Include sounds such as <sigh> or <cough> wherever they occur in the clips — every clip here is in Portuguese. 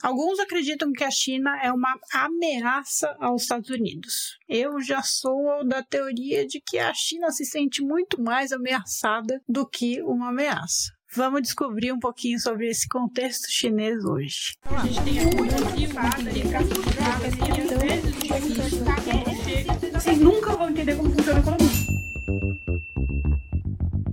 Alguns acreditam que a China é uma ameaça aos Estados Unidos. Eu já sou da teoria de que a China se sente muito mais ameaçada do que uma ameaça. Vamos descobrir um pouquinho sobre esse contexto chinês hoje. A gente tem Vocês nunca vão entender como funciona a economia.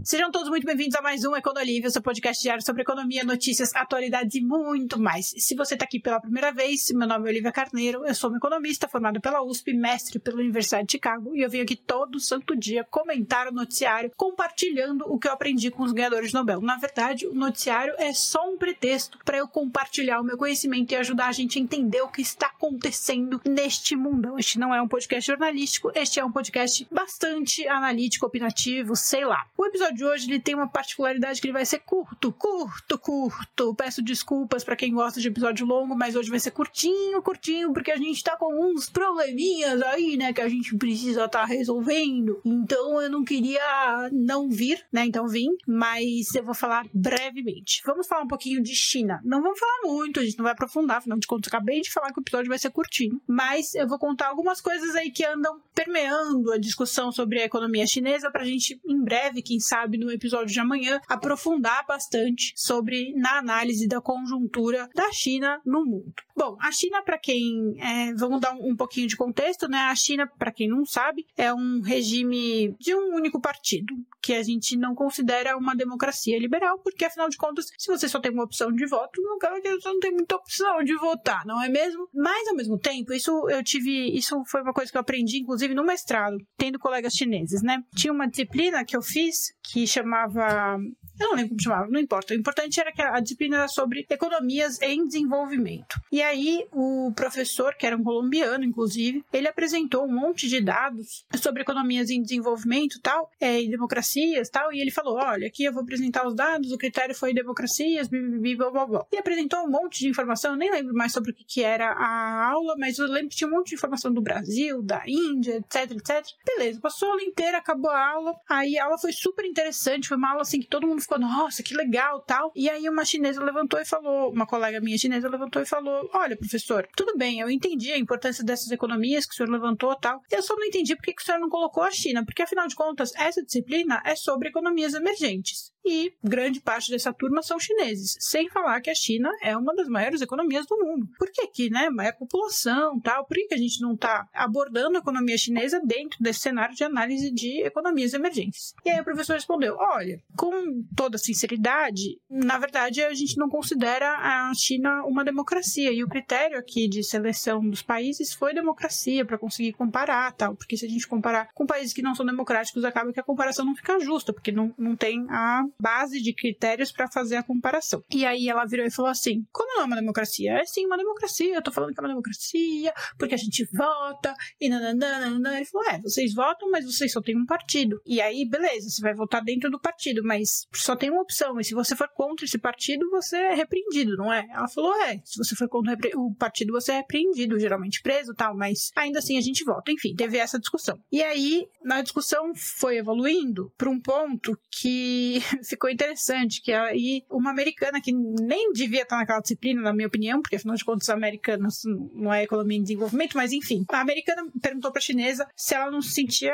Sejam todos muito bem-vindos a mais um Econolívio, seu podcast diário sobre economia, notícias, atualidades e muito mais. Se você está aqui pela primeira vez, meu nome é Olivia Carneiro, eu sou uma economista formada pela USP, mestre pela Universidade de Chicago, e eu venho aqui todo santo dia comentar o noticiário, compartilhando o que eu aprendi com os ganhadores de Nobel. Na verdade, o noticiário é só um pretexto para eu compartilhar o meu conhecimento e ajudar a gente a entender o que está acontecendo neste mundo. Este não é um podcast jornalístico, este é um podcast bastante analítico, opinativo, sei lá. O episódio de hoje ele tem uma particularidade que ele vai ser curto, curto, curto. Peço desculpas para quem gosta de episódio longo, mas hoje vai ser curtinho, curtinho, porque a gente tá com uns probleminhas aí, né, que a gente precisa tá resolvendo. Então eu não queria não vir, né, então vim, mas eu vou falar brevemente. Vamos falar um pouquinho de China. Não vamos falar muito, a gente não vai aprofundar, afinal de contas, acabei de falar que o episódio vai ser curtinho, mas eu vou contar algumas coisas aí que andam permeando a discussão sobre a economia chinesa pra gente em breve, quem sabe, no episódio de amanhã, aprofundar bastante sobre na análise da conjuntura da China no mundo. Bom, a China, para quem. É, vamos dar um, um, pouquinho de contexto, né? A China, para quem não sabe, é um regime de um único partido, que a gente não considera uma democracia liberal, porque afinal de contas, se você só tem uma opção de voto, não você não tem muita opção de votar, não é mesmo? Mas ao mesmo tempo, isso eu tive. Isso foi uma coisa que eu aprendi, inclusive, no mestrado, tendo colegas chineses, né? Tinha uma disciplina que eu fiz que chamava eu não lembro como chamava, não importa. O importante era que a disciplina era sobre economias em desenvolvimento. E aí, o professor, que era um colombiano, inclusive, ele apresentou um monte de dados sobre economias em desenvolvimento tal, é, e democracias tal, e ele falou: olha, aqui eu vou apresentar os dados, o critério foi democracias, blá, blá, blá. E apresentou um monte de informação, eu nem lembro mais sobre o que, que era a aula, mas eu lembro que tinha um monte de informação do Brasil, da Índia, etc, etc. Beleza, passou a aula inteira, acabou a aula, aí a aula foi super interessante, foi uma aula assim que todo mundo ficou, nossa, que legal, tal. E aí uma chinesa levantou e falou, uma colega minha chinesa levantou e falou, olha, professor, tudo bem, eu entendi a importância dessas economias que o senhor levantou, tal. Eu só não entendi por que o senhor não colocou a China, porque afinal de contas, essa disciplina é sobre economias emergentes e grande parte dessa turma são chineses, sem falar que a China é uma das maiores economias do mundo. Por que que, né, maior população, tal, por que, que a gente não está abordando a economia chinesa dentro desse cenário de análise de economias emergentes? E aí o professor respondeu, olha, com toda sinceridade, na verdade a gente não considera a China uma democracia e o critério aqui de seleção dos países foi democracia para conseguir comparar, tal, porque se a gente comparar com países que não são democráticos, acaba que a comparação não fica justa, porque não, não tem a base de critérios para fazer a comparação. E aí ela virou e falou assim: como não é uma democracia? É sim uma democracia, eu tô falando que é uma democracia, porque a gente vota, e nananana. Ele falou: é, vocês votam, mas vocês só têm um partido. E aí, beleza, você vai votar dentro do partido, mas só tem uma opção. E se você for contra esse partido, você é repreendido, não é? Ela falou: é, se você for contra o partido, você é repreendido, geralmente preso tal, mas ainda assim a gente vota. Enfim, teve essa discussão. E aí, na discussão foi evoluindo para um ponto que <laughs> ficou interessante, que aí uma americana que nem devia estar naquela disciplina, na minha opinião, porque afinal de contas, americanos não é economia em desenvolvimento, mas enfim, a americana perguntou para a chinesa se ela não se sentia,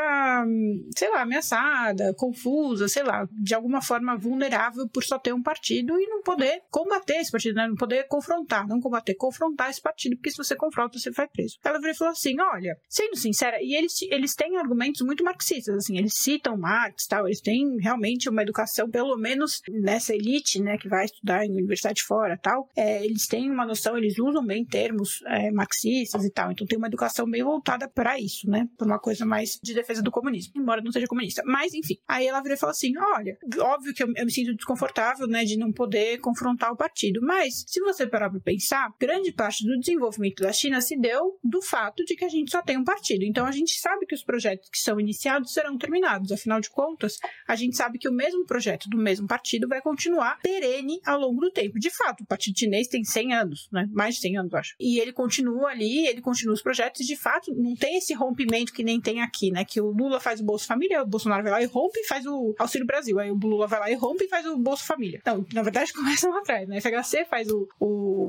sei lá, ameaçada, confusa, sei lá, de alguma forma vulnerável por só ter um partido e não poder combater esse partido, né? não poder confrontar, não combater, confrontar esse partido, porque se você confronta, você vai preso. Ela virou e falou assim: olha, sendo sincera, e eles, eles têm argumentos muito marxistas, assim, eles citam Marx tal, eles têm realmente uma educação pelo menos nessa elite, né, que vai estudar em universidade fora tal, é, eles têm uma noção, eles usam bem termos é, marxistas e tal, então tem uma educação bem voltada para isso, né, para uma coisa mais de defesa do comunismo, embora não seja comunista. Mas, enfim, aí ela virou e falou assim: olha, óbvio que eu, eu me sinto desconfortável, né, de não poder confrontar o partido, mas se você parar para pensar, grande parte do desenvolvimento da China se deu do fato de que a gente só tem um partido. Então a gente sabe que os projetos que são iniciados serão terminados. Afinal de contas, a gente sabe que o mesmo projeto do mesmo partido vai continuar perene ao longo do tempo. De fato, o Partido Chinês tem 100 anos, né? Mais de 100 anos, acho. E ele continua ali, ele continua os projetos e, de fato, não tem esse rompimento que nem tem aqui, né? Que o Lula faz o Bolsa Família, o Bolsonaro vai lá e rompe e faz o Auxílio Brasil. Aí o Lula vai lá e rompe e faz o Bolsa Família. Não, na verdade, <laughs> começa lá atrás, né? FHC faz o,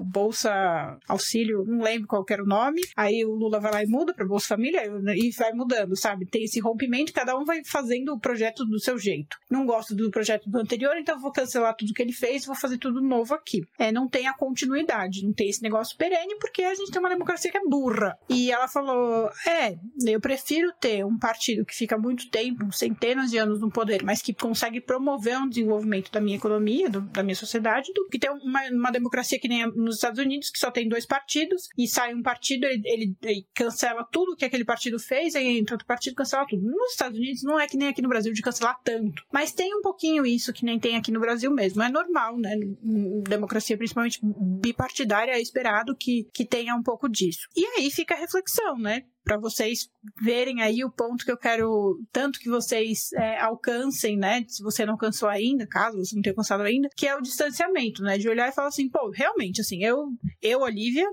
Bolsa Auxílio, não lembro qual era o nome. Aí o Lula vai lá e muda para Bolsa Família e vai mudando, sabe? Tem esse rompimento, cada um vai fazendo o projeto do seu jeito. Não gosto do projeto do anterior, então vou cancelar tudo que ele fez, vou fazer tudo novo aqui. É, não tem a continuidade, não tem esse negócio perene, porque a gente tem uma democracia que é burra. E ela falou: é, eu prefiro ter um partido que fica muito tempo, centenas de anos no poder, mas que consegue promover um desenvolvimento da minha economia, do, da minha sociedade, do que ter uma, uma democracia que nem nos Estados Unidos, que só tem dois partidos, e sai um partido, ele, ele, ele cancela tudo que aquele partido fez, aí entra outro partido cancela tudo. Nos Estados Unidos não é que nem aqui no Brasil de cancelar tanto, mas tem um pouquinho isso que nem tem aqui no Brasil mesmo. É normal, né? Democracia, principalmente bipartidária, é esperado que, que tenha um pouco disso. E aí fica a reflexão, né? Para vocês verem aí o ponto que eu quero tanto que vocês é, alcancem, né? Se você não alcançou ainda, caso você não tenha alcançado ainda, que é o distanciamento, né? De olhar e falar assim, pô, realmente, assim, eu, eu, Olivia,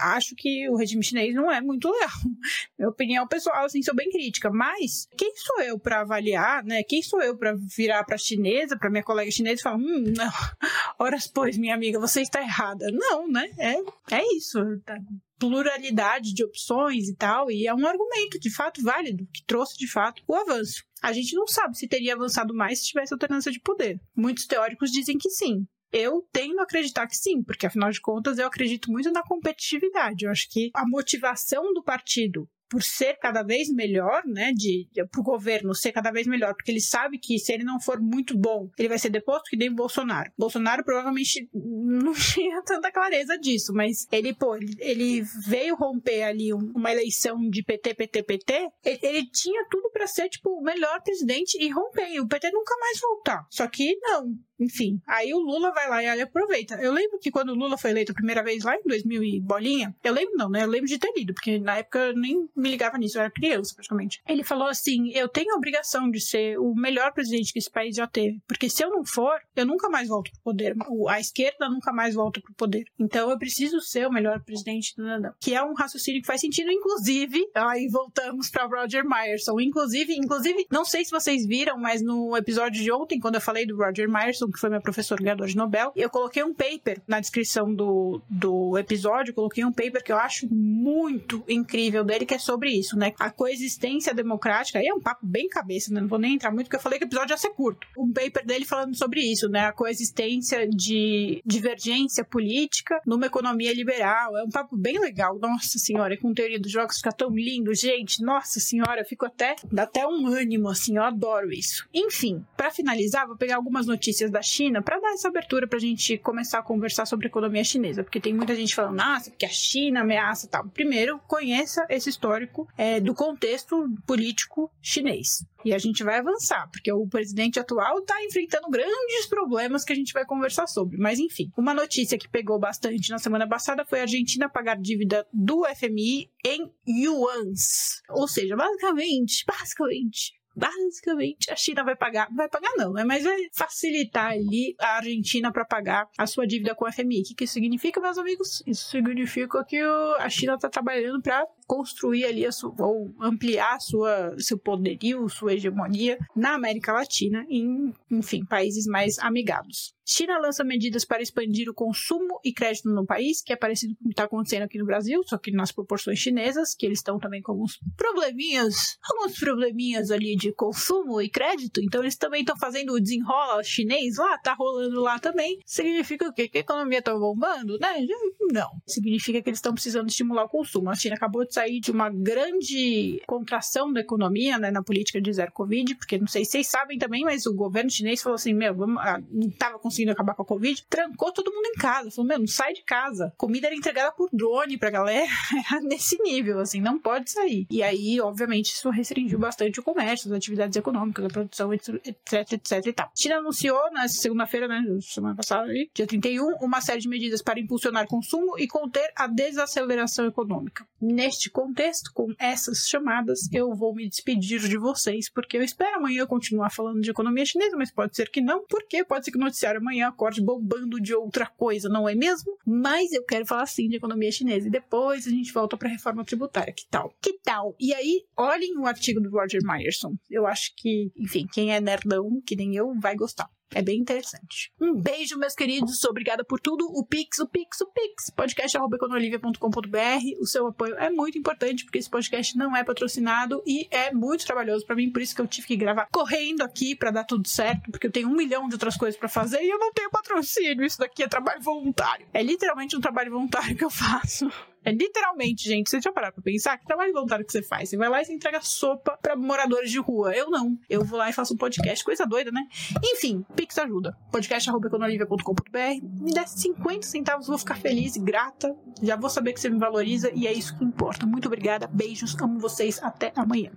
acho que o regime chinês não é muito legal. <laughs> Minha opinião pessoal, assim, sou bem crítica. Mas quem sou eu para avaliar, né? Quem sou eu para virar para chinesa, para minha colega chinesa e falar, hum, não, <laughs> horas pois, minha amiga, você está errada. Não, né? É, é isso. Tá? pluralidade de opções e tal, e é um argumento de fato válido, que trouxe de fato o avanço. A gente não sabe se teria avançado mais se tivesse alternância de poder. Muitos teóricos dizem que sim. Eu tendo a acreditar que sim, porque afinal de contas eu acredito muito na competitividade. Eu acho que a motivação do partido por ser cada vez melhor, né, de, de para o governo ser cada vez melhor, porque ele sabe que se ele não for muito bom, ele vai ser deposto que nem o Bolsonaro. Bolsonaro provavelmente <laughs> não tinha tanta clareza disso, mas ele, pô, ele, ele veio romper ali uma eleição de PT, PT, PT, ele, ele tinha tudo para ser, tipo, o melhor presidente e romper, e o PT nunca mais voltar. Só que não, enfim, aí o Lula vai lá e ele aproveita. Eu lembro que quando o Lula foi eleito a primeira vez lá em 2000 e bolinha, eu lembro não, né? Eu lembro de ter lido, porque na época eu nem me ligava nisso, eu era criança praticamente. Ele falou assim: eu tenho a obrigação de ser o melhor presidente que esse país já teve, porque se eu não for, eu nunca mais volto pro poder. A esquerda nunca mais volta pro poder. Então eu preciso ser o melhor presidente do Nadão. Que é um raciocínio que faz sentido, inclusive. Aí voltamos para Roger Myerson. Inclusive, inclusive, não sei se vocês viram, mas no episódio de ontem, quando eu falei do Roger Myerson, que foi meu professor ganhador de Nobel, eu coloquei um paper na descrição do, do episódio, coloquei um paper que eu acho muito incrível dele, que é sobre isso, né? A coexistência democrática, aí é um papo bem cabeça, né? Não vou nem entrar muito, porque eu falei que o episódio ia ser curto. Um paper dele falando sobre isso, né? A coexistência de divergência política numa economia liberal. É um papo bem legal, nossa senhora, com teoria dos jogos fica tão lindo, gente, nossa senhora, eu fico até, dá até um ânimo, assim, eu adoro isso. Enfim, para finalizar, vou pegar algumas notícias da China para dar essa abertura para a gente começar a conversar sobre economia chinesa, porque tem muita gente falando, nossa, porque a China ameaça tal. Primeiro, conheça esse histórico é, do contexto político chinês. E a gente vai avançar, porque o presidente atual está enfrentando grandes problemas que a gente vai conversar sobre. Mas enfim, uma notícia que pegou bastante na semana passada foi a Argentina pagar dívida do FMI em yuans. Ou seja, basicamente, basicamente, basicamente a China vai pagar, vai pagar não, né? Mas vai facilitar ali a Argentina para pagar a sua dívida com o FMI. O que, que isso significa, meus amigos? Isso significa que a China está trabalhando para construir ali sua, ou ampliar sua, seu poderio, sua hegemonia na América Latina e em, enfim, países mais amigados. China lança medidas para expandir o consumo e crédito no país, que é parecido com o que está acontecendo aqui no Brasil, só que nas proporções chinesas, que eles estão também com alguns probleminhas, alguns probleminhas ali de consumo e crédito, então eles também estão fazendo o desenrola chinês lá, tá rolando lá também. Significa o quê? Que a economia está bombando, né? Não. Significa que eles estão precisando estimular o consumo. A China acabou de sair de uma grande contração da economia, né, na política de zero Covid, porque não sei se vocês sabem também, mas o governo chinês falou assim: meu, vamos, ah, não estava conseguindo acabar com a Covid, trancou todo mundo em casa. Falou, meu, não sai de casa. Comida era entregada por drone pra galera, <laughs> nesse nível, assim, não pode sair. E aí, obviamente, isso restringiu bastante o comércio, as atividades econômicas, a produção, etc, etc e tal. China anunciou na segunda-feira, né, semana passada, dia 31, uma série de medidas para impulsionar consumo e conter a desaceleração econômica. Neste contexto, com essas chamadas, eu vou me despedir de vocês, porque eu espero amanhã continuar falando de economia chinesa, mas pode ser que não, porque pode ser que o noticiário amanhã acorde bombando de outra coisa, não é mesmo? Mas eu quero falar sim de economia chinesa e depois a gente volta para a reforma tributária. Que tal? Que tal? E aí, olhem o artigo do Roger Myerson. Eu acho que, enfim, quem é nerdão, que nem eu, vai gostar. É bem interessante. Um beijo, meus queridos. Obrigada por tudo. O Pix, o Pix, o Pix. Podcast.econolivia.com.br. O seu apoio é muito importante, porque esse podcast não é patrocinado e é muito trabalhoso para mim. Por isso que eu tive que gravar correndo aqui para dar tudo certo, porque eu tenho um milhão de outras coisas para fazer e eu não tenho patrocínio. Isso daqui é trabalho voluntário. É literalmente um trabalho voluntário que eu faço. É literalmente, gente, você já pararam pra pensar que trabalho voluntário que você faz? Você vai lá e você entrega sopa pra moradores de rua. Eu não. Eu vou lá e faço um podcast, coisa doida, né? Enfim, Pix ajuda. podcast.econolivia.com.br Me dá 50 centavos, vou ficar feliz e grata. Já vou saber que você me valoriza e é isso que importa. Muito obrigada, beijos, amo vocês, até amanhã.